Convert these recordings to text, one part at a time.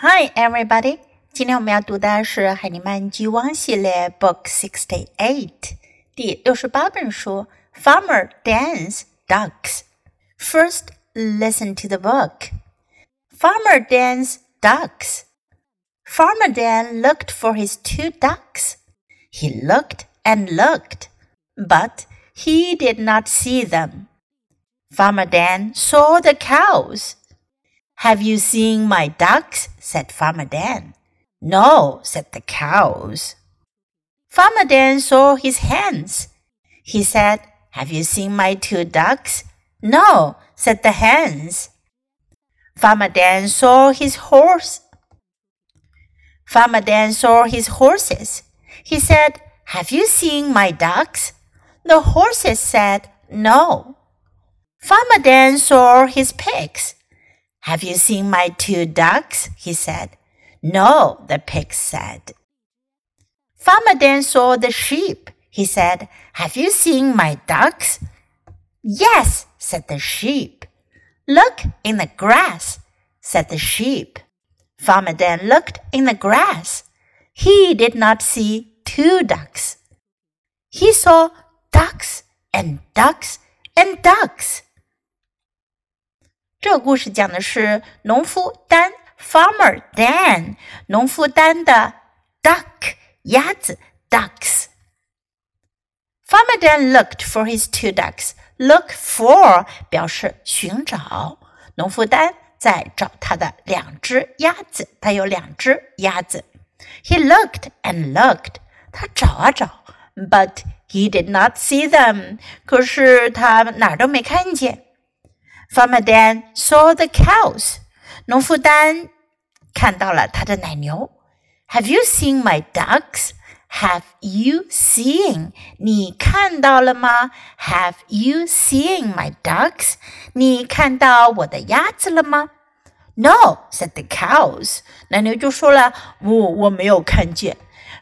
Hi, everybody！今天我们要读的是海尼曼 G1 系列 Book Sixty Eight 第六十八本书《Farmer Dan's Ducks》。First, listen to the book. Farmer Dan's ducks. Farmer Dan looked for his two ducks. He looked and looked, but he did not see them. Farmer Dan saw the cows. Have you seen my ducks? said Farmer Dan. No, said the cows. Farmer Dan saw his hens. He said, Have you seen my two ducks? No, said the hens. Farmer Dan saw his horse. Farmer Dan saw his horses. He said, Have you seen my ducks? The horses said, No. Farmer Dan saw his pigs. Have you seen my two ducks? he said. No, the pig said. Farmer Dan saw the sheep. He said, Have you seen my ducks? Yes, said the sheep. Look in the grass, said the sheep. Farmer Dan looked in the grass. He did not see two ducks. He saw ducks and ducks and ducks. 这个故事讲的是农夫丹 （Farmer Dan） 农夫丹的 duck 鸭子 ducks。Farmer Dan looked for his two ducks. Look for 表示寻找，农夫丹在找他的两只鸭子。他有两只鸭子。He looked and looked. 他找啊找，but he did not see them. 可是他哪儿都没看见。Farmer Dan saw the cows. 农夫丹看到了他的奶牛。Have you seen my ducks? Have you seen? 你看到了吗？Have you seen my ducks? 你看到我的鸭子了吗？No, said the cows. 奶牛就说了，我我没有看见。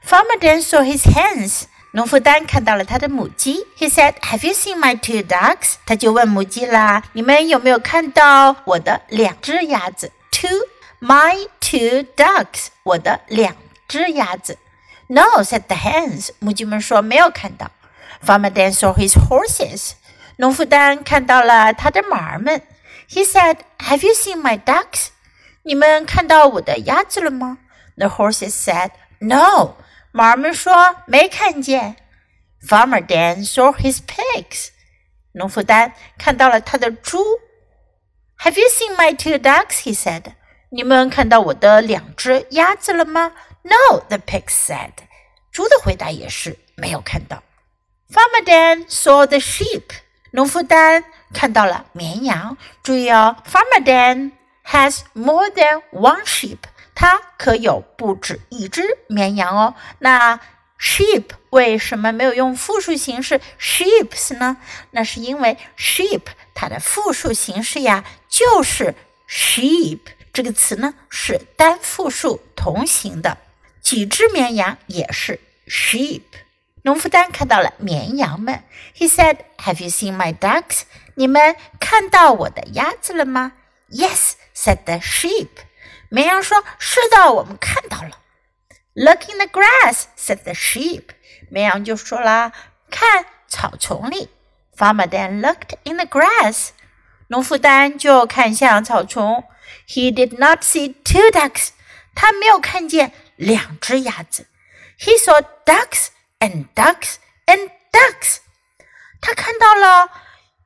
Farmer Dan saw his hens. 农夫丹看到了他的母鸡。He said, "Have you seen my two ducks?" 他就问母鸡啦：“你们有没有看到我的两只鸭子？”Two, my two ducks，我的两只鸭子。No, said the hens。母鸡们说没有看到。Farmer Dan saw his horses。农夫丹看到了他的马儿们。He said, "Have you seen my ducks?" 你们看到我的鸭子了吗？The horses said, "No." 马儿们说没看见。Farmer Dan saw his pigs。农夫丹看到了他的猪。Have you seen my two ducks? He said. 你们看到我的两只鸭子了吗？No, the pigs said. 猪的回答也是没有看到。Farmer Dan saw the sheep. 农夫丹看到了绵羊。注意哦，Farmer Dan has more than one sheep. 它可有不止一只绵羊哦。那 sheep 为什么没有用复数形式 sheeps 呢？那是因为 sheep 它的复数形式呀就是 sheep 这个词呢是单复数同形的，几只绵羊也是 sheep。农夫丹看到了绵羊们，He said, "Have you seen my ducks?" 你们看到我的鸭子了吗？Yes, said the sheep. 绵羊说：“是的，我们看到了。” Look in the grass," said the sheep. 绵羊就说了：“看草丛里。” Farmer Dan looked in the grass. 农夫丹就看向草丛。He did not see two ducks. 他没有看见两只鸭子。He saw ducks and ducks and ducks. 他看到了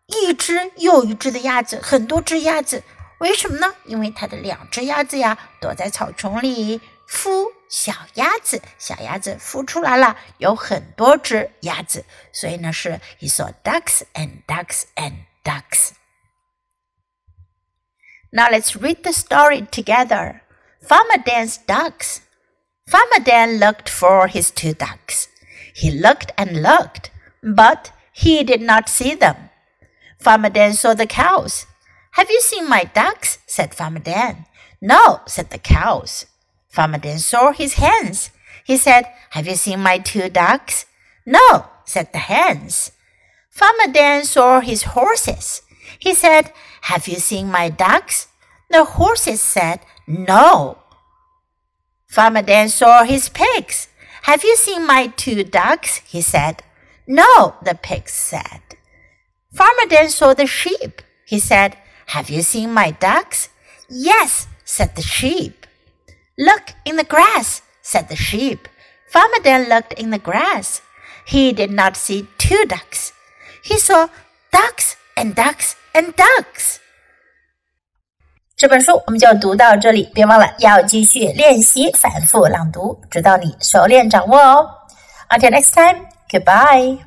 一只又一只的鸭子，很多只鸭子。为什么呢？因为他的两只鸭子呀躲在草丛里孵小鸭子，小鸭子孵出来了，有很多只鸭子，所以呢是 he saw ducks and ducks and ducks. Now let's read the story together. Farmer Dan's ducks. Farmer Dan looked for his two ducks. He looked and looked, but he did not see them. Farmer Dan saw the cows. Have you seen my ducks? said Farmer Dan. No, said the cows. Farmer Dan saw his hens. He said, Have you seen my two ducks? No, said the hens. Farmer Dan saw his horses. He said, Have you seen my ducks? The horses said, No. Farmer Dan saw his pigs. Have you seen my two ducks? he said. No, the pigs said. Farmer Dan saw the sheep. He said, Have you seen my ducks? Yes, said the sheep. Look in the grass, said the sheep. Farmer Dan looked in the grass. He did not see two ducks. He saw ducks and ducks and ducks. 这本书我们就读到这里，别忘了要继续练习反复朗读，直到你熟练掌握哦。Until next time, goodbye.